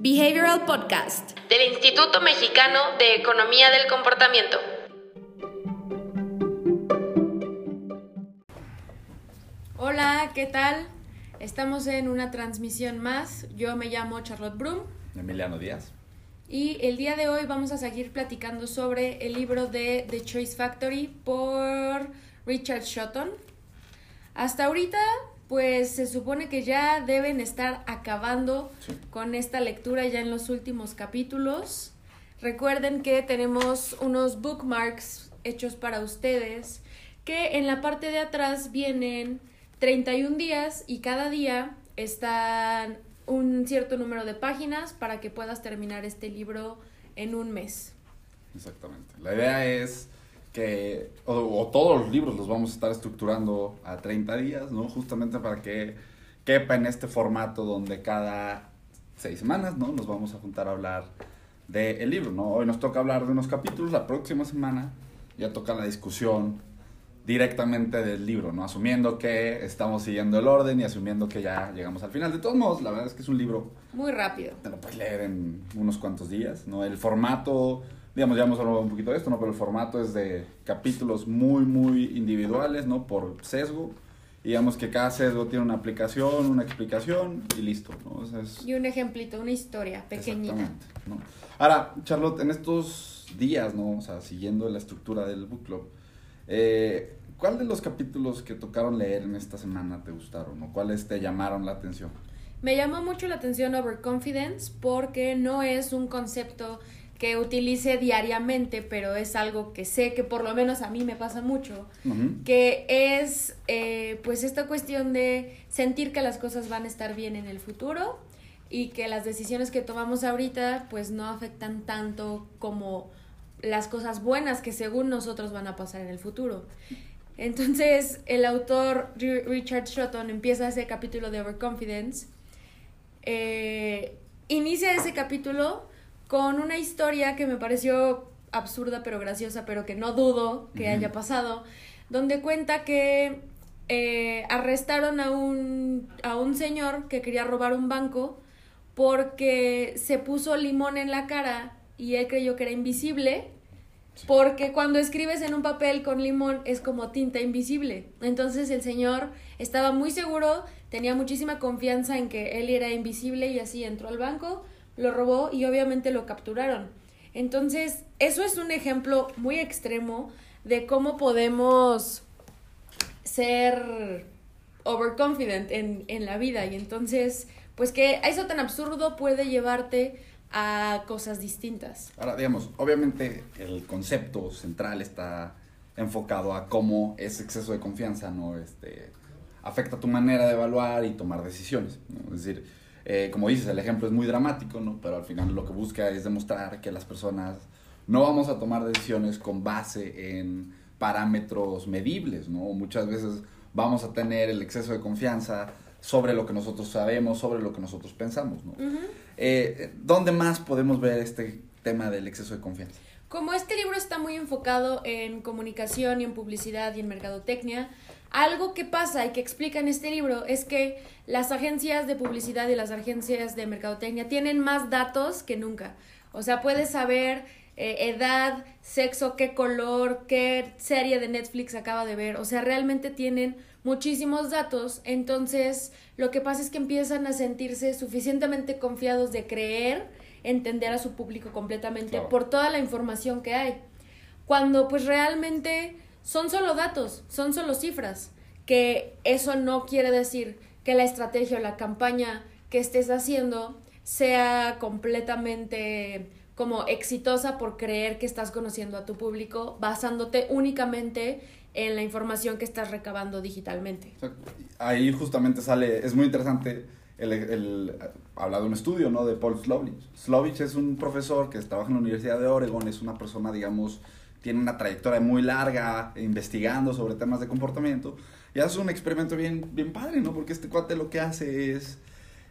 Behavioral Podcast del Instituto Mexicano de Economía del Comportamiento. Hola, ¿qué tal? Estamos en una transmisión más. Yo me llamo Charlotte Brum. Emiliano Díaz. Y el día de hoy vamos a seguir platicando sobre el libro de The Choice Factory por Richard Shotton. Hasta ahorita, pues se supone que ya deben estar acabando con esta lectura ya en los últimos capítulos. Recuerden que tenemos unos bookmarks hechos para ustedes que en la parte de atrás vienen 31 días y cada día están un cierto número de páginas para que puedas terminar este libro en un mes. Exactamente. La idea es que, o, todos los libros los vamos a estar estructurando a 30 días, ¿no? Justamente para que quepa en este formato donde cada seis semanas, ¿no? Nos vamos a juntar a hablar del libro, ¿no? Hoy nos toca hablar de unos capítulos, la próxima semana ya toca la discusión directamente del libro, ¿no? Asumiendo que estamos siguiendo el orden y asumiendo que ya llegamos al final. De todos modos, la verdad es que es un libro... Muy rápido. Te lo puedes leer en unos cuantos días, ¿no? El formato, digamos, ya hemos hablado un poquito de esto, ¿no? Pero el formato es de capítulos muy, muy individuales, ¿no? Por sesgo. digamos que cada sesgo tiene una aplicación, una explicación y listo, ¿no? Y un ejemplito, una historia pequeñita. Exactamente, ¿no? Ahora, Charlotte, en estos días, ¿no? O sea, siguiendo la estructura del book club, eh, ¿Cuál de los capítulos que tocaron leer en esta semana te gustaron o cuáles te llamaron la atención? Me llamó mucho la atención Overconfidence porque no es un concepto que utilice diariamente, pero es algo que sé que por lo menos a mí me pasa mucho, que es eh, pues esta cuestión de sentir que las cosas van a estar bien en el futuro y que las decisiones que tomamos ahorita pues no afectan tanto como las cosas buenas que según nosotros van a pasar en el futuro. Entonces, el autor Richard Shotton empieza ese capítulo de Overconfidence. Eh, inicia ese capítulo con una historia que me pareció absurda pero graciosa, pero que no dudo que haya pasado, donde cuenta que eh, arrestaron a un, a un señor que quería robar un banco porque se puso limón en la cara y él creyó que era invisible porque cuando escribes en un papel con limón es como tinta invisible. Entonces el señor estaba muy seguro, tenía muchísima confianza en que él era invisible y así entró al banco, lo robó y obviamente lo capturaron. Entonces, eso es un ejemplo muy extremo de cómo podemos ser overconfident en, en la vida. Y entonces, pues que eso tan absurdo puede llevarte a cosas distintas. Ahora, digamos, obviamente el concepto central está enfocado a cómo ese exceso de confianza no este, afecta tu manera de evaluar y tomar decisiones. Es decir, eh, como dices, el ejemplo es muy dramático, ¿no? pero al final lo que busca es demostrar que las personas no vamos a tomar decisiones con base en parámetros medibles, ¿no? Muchas veces vamos a tener el exceso de confianza sobre lo que nosotros sabemos, sobre lo que nosotros pensamos, ¿no? Eh, ¿Dónde más podemos ver este tema del exceso de confianza? Como este libro está muy enfocado en comunicación y en publicidad y en mercadotecnia, algo que pasa y que explica en este libro es que las agencias de publicidad y las agencias de mercadotecnia tienen más datos que nunca. O sea, puedes saber eh, edad, sexo, qué color, qué serie de Netflix acaba de ver. O sea, realmente tienen muchísimos datos, entonces lo que pasa es que empiezan a sentirse suficientemente confiados de creer, entender a su público completamente por toda la información que hay. Cuando pues realmente son solo datos, son solo cifras, que eso no quiere decir que la estrategia o la campaña que estés haciendo sea completamente como exitosa por creer que estás conociendo a tu público basándote únicamente en la información que estás recabando digitalmente. Ahí justamente sale, es muy interesante el, el, habla de un estudio, ¿no? De Paul Slovich. Slovich es un profesor que trabaja en la Universidad de Oregon, es una persona, digamos, tiene una trayectoria muy larga investigando sobre temas de comportamiento y hace un experimento bien, bien padre, ¿no? Porque este cuate lo que hace es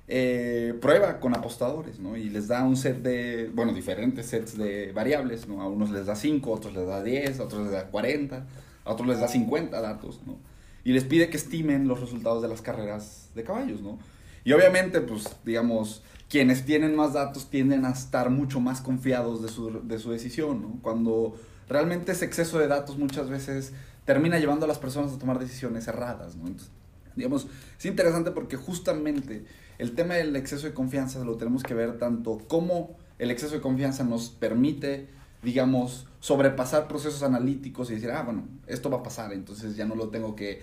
eh, prueba con apostadores, ¿no? Y les da un set de, bueno, diferentes sets de variables, ¿no? A unos les da 5, a otros les da 10, a otros les da 40 a otros les da 50 datos, ¿no? Y les pide que estimen los resultados de las carreras de caballos, ¿no? Y obviamente, pues, digamos, quienes tienen más datos tienden a estar mucho más confiados de su, de su decisión, ¿no? Cuando realmente ese exceso de datos muchas veces termina llevando a las personas a tomar decisiones erradas, ¿no? Entonces, digamos, es interesante porque justamente el tema del exceso de confianza lo tenemos que ver tanto como el exceso de confianza nos permite, digamos, sobrepasar procesos analíticos y decir, ah, bueno, esto va a pasar, entonces ya no lo tengo que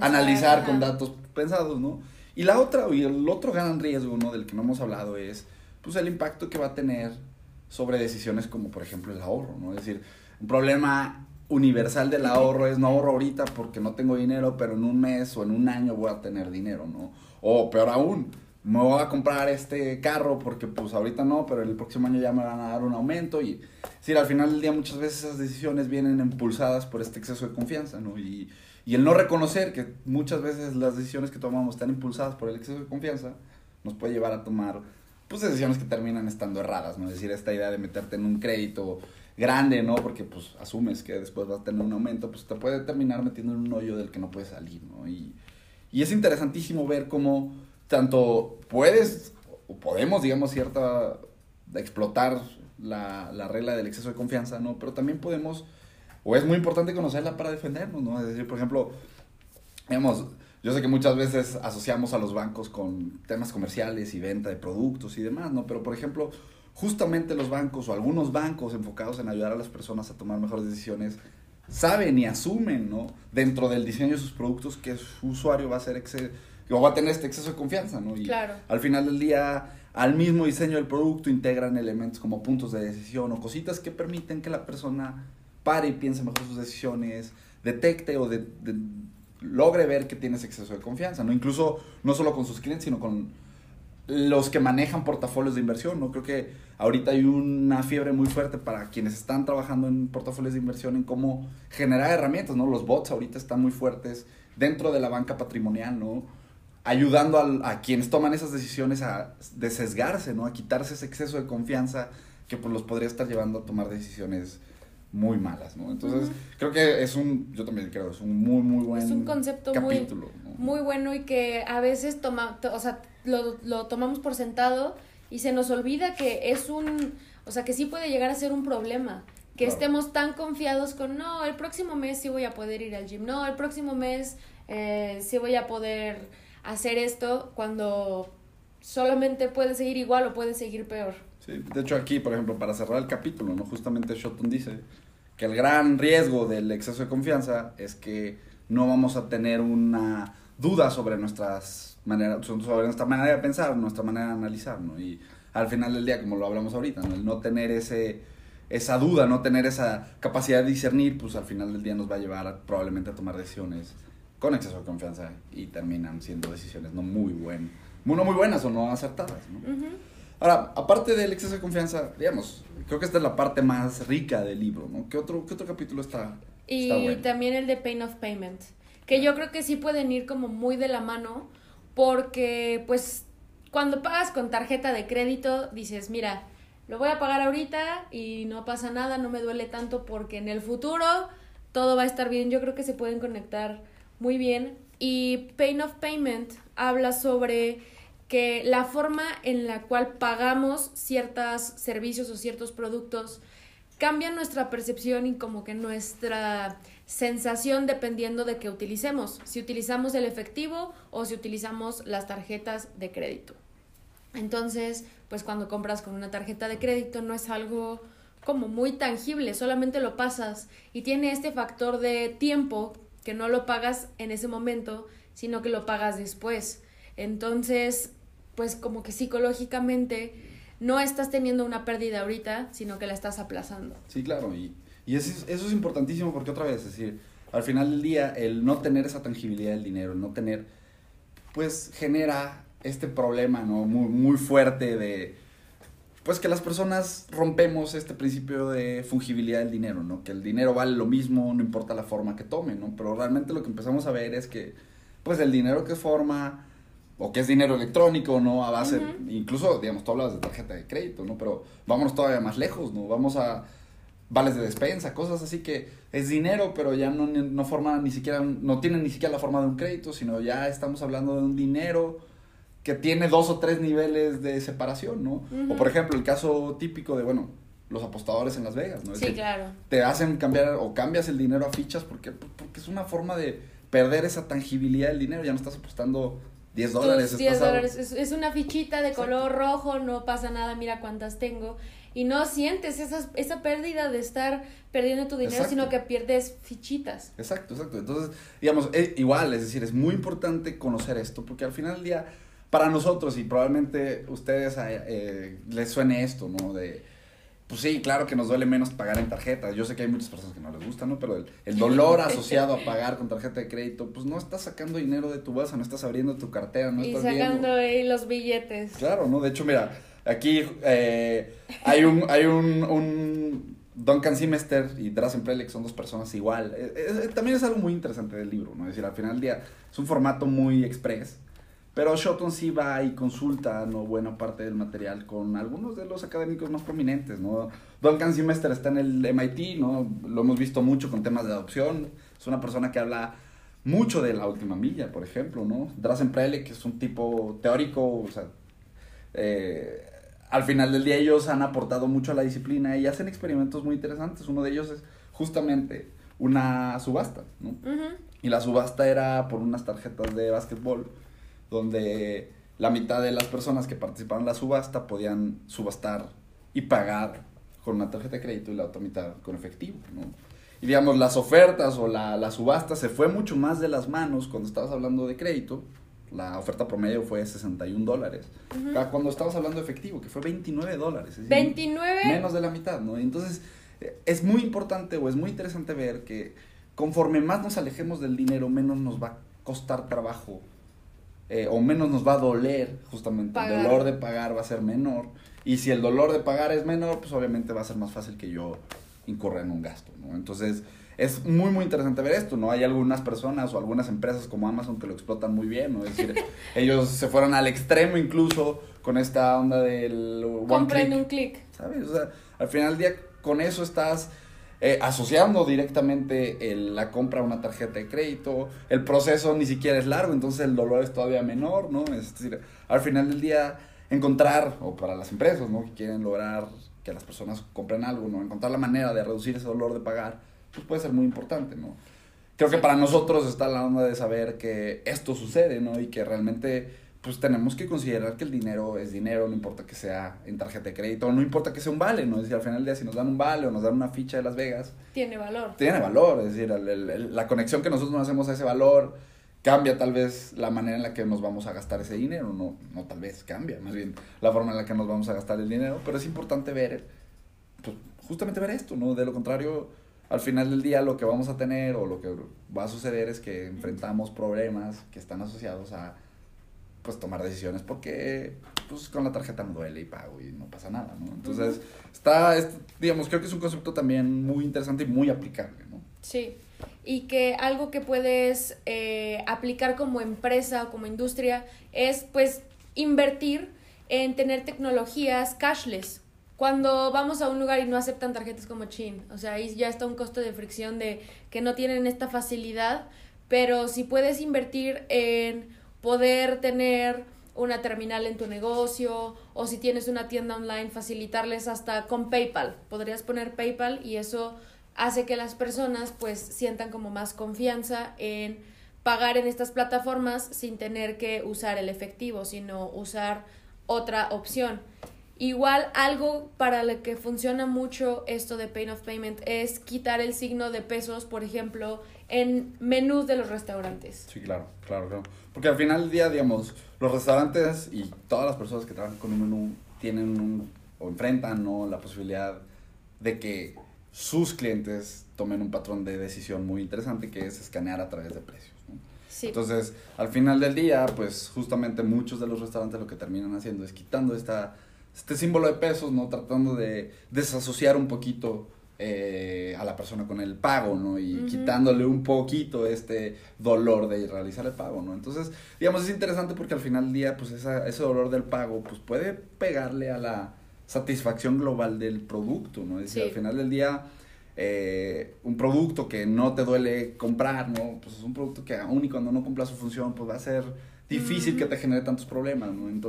analizar con datos pensados, ¿no? Y la otra, y el otro gran riesgo, ¿no? Del que no hemos hablado es, pues, el impacto que va a tener sobre decisiones como, por ejemplo, el ahorro, ¿no? Es decir, un problema universal del ahorro es no ahorro ahorita porque no tengo dinero, pero en un mes o en un año voy a tener dinero, ¿no? O peor aún, me voy a comprar este carro porque pues ahorita no, pero el próximo año ya me van a dar un aumento y sí, al final del día muchas veces esas decisiones vienen impulsadas por este exceso de confianza, ¿no? Y, y el no reconocer que muchas veces las decisiones que tomamos están impulsadas por el exceso de confianza nos puede llevar a tomar pues decisiones que terminan estando erradas, ¿no? Es decir, esta idea de meterte en un crédito grande, ¿no? Porque pues asumes que después vas a tener un aumento, pues te puede terminar metiendo en un hoyo del que no puedes salir, ¿no? Y, y es interesantísimo ver cómo tanto puedes o podemos, digamos, cierta, explotar la, la regla del exceso de confianza, ¿no? Pero también podemos, o es muy importante conocerla para defendernos, ¿no? Es decir, por ejemplo, digamos, yo sé que muchas veces asociamos a los bancos con temas comerciales y venta de productos y demás, ¿no? Pero, por ejemplo, justamente los bancos o algunos bancos enfocados en ayudar a las personas a tomar mejores decisiones saben y asumen, ¿no? Dentro del diseño de sus productos que su usuario va a ser o va a tener este exceso de confianza, ¿no? Y al final del día, al mismo diseño del producto integran elementos como puntos de decisión o cositas que permiten que la persona pare y piense mejor sus decisiones, detecte o de, logre ver que tienes exceso de confianza, ¿no? Incluso no solo con sus clientes, sino con los que manejan portafolios de inversión, ¿no? Creo que ahorita hay una fiebre muy fuerte para quienes están trabajando en portafolios de inversión en cómo generar herramientas, ¿no? Los bots ahorita están muy fuertes dentro de la banca patrimonial, ¿no? ayudando a, a, quienes toman esas decisiones a desesgarse, ¿no? A quitarse ese exceso de confianza que pues los podría estar llevando a tomar decisiones muy malas, ¿no? Entonces, creo que es un, yo también creo, es un muy, muy buen Es un concepto capítulo, muy, muy bueno y que a veces toma, o sea, lo, lo tomamos por sentado y se nos olvida que es un, o sea, que sí puede llegar a ser un problema. Que estemos tan confiados con, no, el próximo mes sí voy a poder ir al gym, no, el próximo mes eh, sí voy a poder hacer esto cuando solamente puede seguir igual o puede seguir peor. Sí, de hecho aquí, por ejemplo, para cerrar el capítulo, ¿no? Justamente Shotton dice que el gran riesgo del exceso de confianza es que no vamos a tener una duda sobre nuestras maneras, sobre nuestra manera de pensar, nuestra manera de analizar, ¿no? Y al final del día, como lo hablamos ahorita, ¿no? El no tener ese esa duda, no tener esa capacidad de discernir, pues al final del día nos va a llevar probablemente a tomar decisiones con exceso de confianza y terminan siendo decisiones no muy buenas, no muy buenas o no acertadas. ¿no? Ahora, aparte del exceso de confianza, digamos, creo que esta es la parte más rica del libro, ¿no? ¿Qué otro, qué otro capítulo está? Y también el de Pain of Payment, que yo creo que sí pueden ir como muy de la mano, porque pues cuando pagas con tarjeta de crédito, dices, mira, lo voy a pagar ahorita y no pasa nada, no me duele tanto porque en el futuro todo va a estar bien. Yo creo que se pueden conectar muy bien. Y Pain of Payment habla sobre que la forma en la cual pagamos ciertos servicios o ciertos productos cambia nuestra percepción y como que nuestra sensación dependiendo de qué utilicemos, si utilizamos el efectivo o si utilizamos las tarjetas de crédito. Entonces, pues cuando compras con una tarjeta de crédito no es algo como muy tangible, solamente lo pasas y tiene este factor de tiempo que no lo pagas en ese momento, sino que lo pagas después. Entonces, pues como que psicológicamente no estás teniendo una pérdida ahorita, sino que la estás aplazando. Sí, claro, y eso, es, eso es importantísimo porque otra vez, es decir, al final del día, el no tener esa tangibilidad del dinero, el no tener, pues genera este problema, ¿no? Muy, muy fuerte de, pues que las personas rompemos este principio de fungibilidad del dinero, ¿no? Que el dinero vale lo mismo, no importa la forma que tome, ¿no? Pero realmente lo que empezamos a ver es que, pues el dinero que forma, o que es dinero electrónico, ¿no? A base, incluso, digamos, tú hablas de tarjeta de crédito, ¿no? Pero vámonos todavía más lejos, ¿no? Vamos a vales de despensa, cosas así que es dinero, pero ya no, no forma ni siquiera, no tiene ni siquiera la forma de un crédito, sino ya estamos hablando de un dinero que tiene dos o tres niveles de separación, ¿no? O por ejemplo, el caso típico de, bueno, los apostadores en Las Vegas, ¿no? sí, claro. Te hacen cambiar o cambias el dinero a fichas porque, porque es una forma de perder esa tangibilidad del dinero, ya no estás apostando 10 dólares. 10 dólares, es, una fichita de color rojo, no pasa nada, mira cuántas tengo. Y no sientes esa, esa pérdida de estar perdiendo tu dinero, sino que pierdes fichitas. Exacto, exacto. Entonces, digamos, eh, igual, es decir, es muy importante conocer esto, porque al final del día, para nosotros, y probablemente ustedes eh, les suene esto, ¿no? De, pues sí, claro que nos duele menos pagar en tarjeta. Yo sé que hay muchas personas que no les gusta, ¿no? Pero el, dolor asociado a pagar con tarjeta de crédito, pues no estás sacando dinero de tu bolsa, no estás abriendo tu cartera, no y estás sacando ahí los billetes. Claro, ¿no? De hecho, mira, aquí eh, hay un, hay un, un Duncan Semester y Drazen Prelix son dos personas igual. Eh, eh, también es algo muy interesante del libro, ¿no? Es decir, al final del día es un formato muy express pero Shoton sí va y consulta ¿no? buena parte del material con algunos de los académicos más prominentes, ¿no? Duncan Semester está en el MIT, ¿no? Lo hemos visto mucho con temas de adopción. Es una persona que habla mucho de la última milla, por ejemplo, ¿no? Drazen Prele, que es un tipo teórico, al final del día ellos han aportado mucho a la disciplina y hacen experimentos muy interesantes. Uno de ellos es justamente una subasta, ¿no? Y la subasta era por unas tarjetas de básquetbol donde la mitad de las personas que participaron en la subasta podían subastar y pagar con una tarjeta de crédito y la otra mitad con efectivo, ¿no? Y digamos, las ofertas o la, la subasta se fue mucho más de las manos cuando estabas hablando de crédito. La oferta promedio fue 61 dólares. Cuando estabas hablando de efectivo, que fue 29 dólares. Es ¿29? Menos de la mitad, ¿no? Entonces, es muy importante o es muy interesante ver que conforme más nos alejemos del dinero, menos nos va a costar trabajo eh, o menos nos va a doler, justamente. El dolor de pagar va a ser menor. Y si el dolor de pagar es menor, pues obviamente va a ser más fácil que yo incurra en un gasto, ¿no? Entonces, es muy, muy interesante ver esto, ¿no? Hay algunas personas o algunas empresas como Amazon que lo explotan muy bien, ¿no? Es decir, ellos se fueron al extremo incluso con esta onda del one un clic. ¿Sabes? O sea, al final del día con eso estás eh, asociando directamente la compra a una tarjeta de crédito. El proceso ni siquiera es largo, entonces el dolor es todavía menor, ¿no? Es decir, al final del día, encontrar, o para las empresas, ¿no? Que quieren lograr que las personas compren algo, ¿no? Encontrar la manera de reducir ese dolor de pagar, pues puede ser muy importante, ¿no? Creo que para nosotros está la onda de saber que esto sucede, ¿no? Y que realmente pues tenemos que considerar que el dinero es dinero, no importa que sea en tarjeta de crédito, no importa que sea un vale, ¿no? Es decir, al final del día si nos dan un vale o nos dan una ficha de Las Vegas. Tiene valor. Tiene valor, es decir, la conexión que nosotros nos hacemos a ese valor cambia tal vez la manera en la que nos vamos a gastar ese dinero, no, no tal vez cambia, más bien la forma en la que nos vamos a gastar el dinero, pero es importante ver, pues justamente ver esto, ¿no? De lo contrario, al final del día lo que vamos a tener o lo que va a suceder es que enfrentamos problemas que están asociados a pues tomar decisiones porque pues con la tarjeta no duele y pago y no pasa nada, ¿no? Entonces, está, digamos, creo que es un concepto también muy interesante y muy aplicable, ¿no? Sí, y que algo que puedes eh, aplicar como empresa o como industria es pues invertir en tener tecnologías cashless. Cuando vamos a un lugar y no aceptan tarjetas como Chin, o sea, ahí ya está un costo de fricción de que no tienen esta facilidad, pero si puedes invertir en poder tener una terminal en tu negocio o si tienes una tienda online, facilitarles hasta con PayPal. Podrías poner PayPal y eso hace que las personas pues sientan como más confianza en pagar en estas plataformas sin tener que usar el efectivo, sino usar otra opción. Igual algo para lo que funciona mucho esto de Pain of Payment es quitar el signo de pesos, por ejemplo, en menús de los restaurantes. Sí, claro, claro, claro. Porque al final del día, digamos, los restaurantes y todas las personas que trabajan con un menú tienen un, o enfrentan ¿no? la posibilidad de que sus clientes tomen un patrón de decisión muy interesante que es escanear a través de precios. Sí. Entonces, al final del día, pues justamente muchos de los restaurantes lo que terminan haciendo es quitando esta, este símbolo de pesos, ¿no? Tratando de desasociar un poquito eh, a la persona con el pago, ¿no? Y quitándole un poquito este dolor de realizar el pago, ¿no? Entonces, digamos, es interesante porque al final del día, pues esa, ese dolor del pago, pues puede pegarle a la satisfacción global del producto, ¿no? Es decir, al final del día, eh, un producto que no te duele comprar, ¿no? Pues es un producto que aún y cuando no cumpla su función, pues va a ser difícil que te genere tantos problemas, ¿no? En,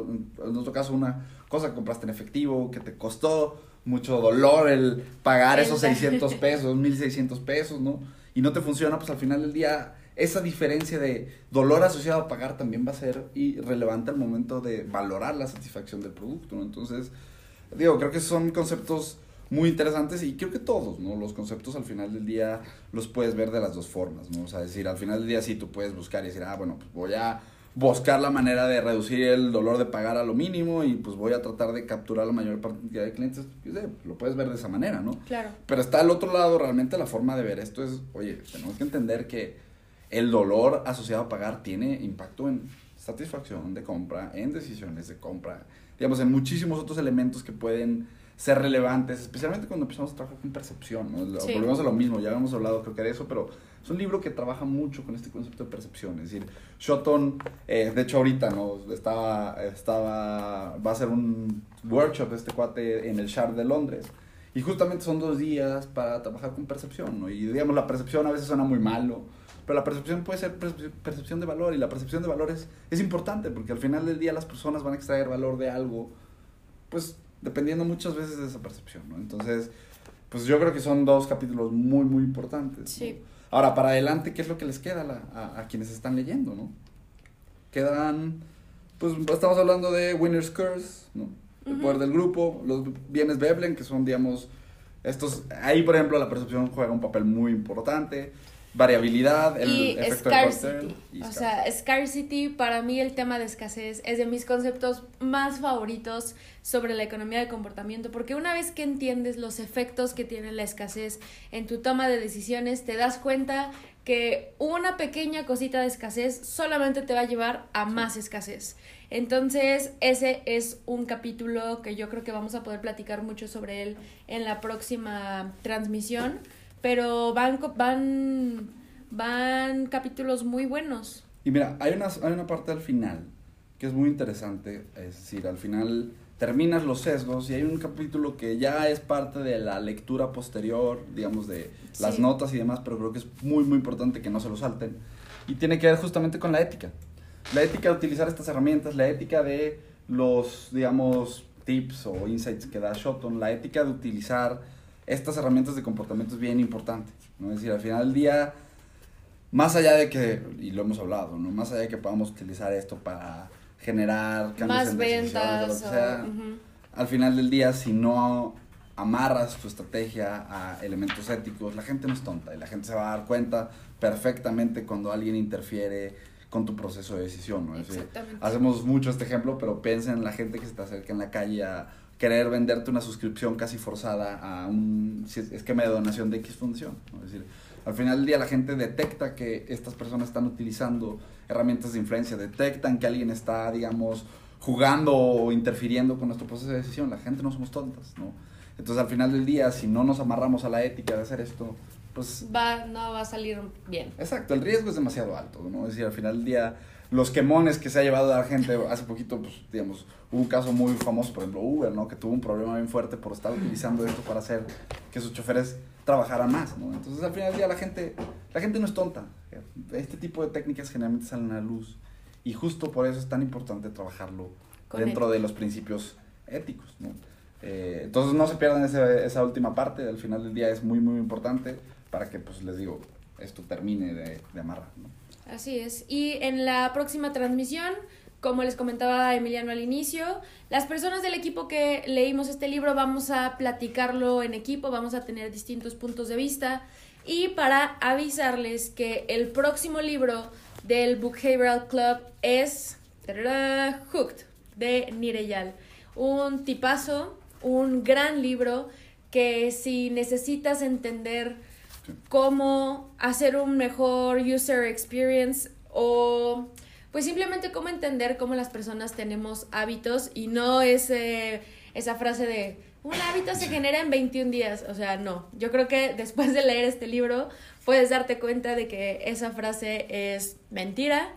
en otro caso, una cosa que compraste en efectivo, que te costó mucho dolor el pagar esos 600 pesos, 1600 pesos, ¿no? Y no te funciona, pues al final del día esa diferencia de dolor asociado a pagar también va a ser irrelevante al momento de valorar la satisfacción del producto, ¿no? Entonces, digo, creo que son conceptos muy interesantes y creo que todos, ¿no? Los conceptos al final del día los puedes ver de las dos formas, ¿no? O sea, decir, al final del día sí tú puedes buscar y decir, ah, bueno, pues voy a buscar la manera de reducir el dolor de pagar a lo mínimo y pues voy a tratar de capturar la mayor cantidad de clientes. Lo puedes ver de esa manera, ¿no? Claro. Pero está al otro lado, realmente la forma de ver esto es, oye, tenemos que entender que el dolor asociado a pagar tiene impacto en satisfacción de compra, en decisiones de compra, digamos, en muchísimos otros elementos que pueden ser relevantes, especialmente cuando empezamos a trabajar con percepción, ¿no? Volvemos a lo mismo, ya hemos hablado creo que de eso, pero es un libro que trabaja mucho con este concepto de percepción, es decir, Shotton, eh, de hecho ahorita, ¿no? Estaba, estaba, va a ser un workshop de este cuate en el Shard de Londres, y justamente son dos días para trabajar con percepción, ¿no? Y digamos, la percepción a veces suena muy malo, pero la percepción puede ser percepción de valor, y la percepción de valor es, es importante, porque al final del día las personas van a extraer valor de algo, pues dependiendo muchas veces de esa percepción, ¿no? Entonces, pues yo creo que son dos capítulos muy, muy importantes. Sí. Ahora, para adelante, ¿qué es lo que les queda a, a, quienes están leyendo, no? Quedan, pues estamos hablando de Winner's Curse, ¿no? El poder del grupo, los bienes Veblen, que son, digamos, estos, ahí por ejemplo la percepción juega un papel muy importante variabilidad, el y efecto scarcity. o sea, scarcity, para mí el tema de escasez es de mis conceptos más favoritos sobre la economía de comportamiento, porque una vez que entiendes los efectos que tiene la escasez en tu toma de decisiones, te das cuenta que una pequeña cosita de escasez solamente te va a llevar a más escasez. Entonces, ese es un capítulo que yo creo que vamos a poder platicar mucho sobre él en la próxima transmisión pero van, van, van capítulos muy buenos. Y mira, hay una, hay una parte al final que es muy interesante, es decir, al final terminas los sesgos y hay un capítulo que ya es parte de la lectura posterior, digamos, de las notas y demás, pero creo que es muy, muy importante que no se lo salten. Y tiene que ver justamente con la ética. La ética de utilizar estas herramientas, la ética de los, digamos, tips o insights que da Shotton, la ética de utilizar estas herramientas de comportamiento es bien importante, ¿no? Es decir, al final del día, más allá de que, y lo hemos hablado, ¿no? Más allá de que podamos utilizar esto para generar cambios más ventas, lo que sea, al final del día, si no amarras tu estrategia a elementos éticos, la gente no es tonta y la gente se va a dar cuenta perfectamente cuando alguien interfiere con tu proceso de decisión, ¿no? Es decir, hacemos mucho este ejemplo, pero piensa en la gente que se te acerca en la calle a querer venderte una suscripción casi forzada a un esquema de donación de X función. Es decir, al final del día la gente detecta que estas personas están utilizando herramientas de influencia, detectan que alguien está, digamos, jugando o interfiriendo con nuestro proceso de decisión. La gente no somos tontas, ¿no? Entonces al final del día, si no nos amarramos a la ética de hacer esto, pues... Va, no va a salir bien. Exacto, el riesgo es demasiado alto, ¿no? Es decir, al final del día los quemones que se ha llevado a la gente hace poquito, pues, digamos, hubo un caso muy famoso, por ejemplo, Uber, ¿no? Que tuvo un problema bien fuerte por estar utilizando esto para hacer que sus choferes trabajaran más, ¿no? Entonces, al final del día, la gente, la gente no es tonta. Este tipo de técnicas generalmente salen a la luz. Y justo por eso es tan importante trabajarlo dentro de los principios éticos, ¿no? Eh, entonces, no se pierdan ese, esa última parte. Al final del día es muy, muy importante para que, pues, les digo, esto termine de, de amarrar, ¿no? Así es. Y en la próxima transmisión, como les comentaba Emiliano al inicio, las personas del equipo que leímos este libro vamos a platicarlo en equipo, vamos a tener distintos puntos de vista. Y para avisarles que el próximo libro del Behavioral Club es Hooked de Nireyal. Un tipazo, un gran libro que si necesitas entender cómo hacer un mejor user experience o pues simplemente cómo entender cómo las personas tenemos hábitos y no ese, esa frase de un hábito se genera en 21 días. O sea, no. Yo creo que después de leer este libro puedes darte cuenta de que esa frase es mentira.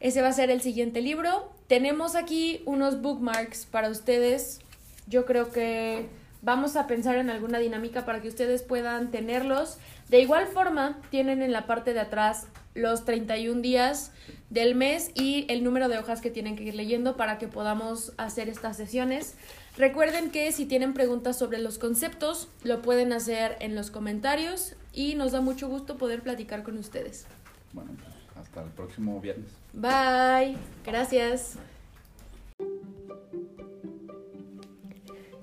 Ese va a ser el siguiente libro. Tenemos aquí unos bookmarks para ustedes. Yo creo que vamos a pensar en alguna dinámica para que ustedes puedan tenerlos. De igual forma, tienen en la parte de atrás los 31 días del mes y el número de hojas que tienen que ir leyendo para que podamos hacer estas sesiones. Recuerden que si tienen preguntas sobre los conceptos, lo pueden hacer en los comentarios y nos da mucho gusto poder platicar con ustedes. Bueno, hasta el próximo viernes. Bye. Gracias.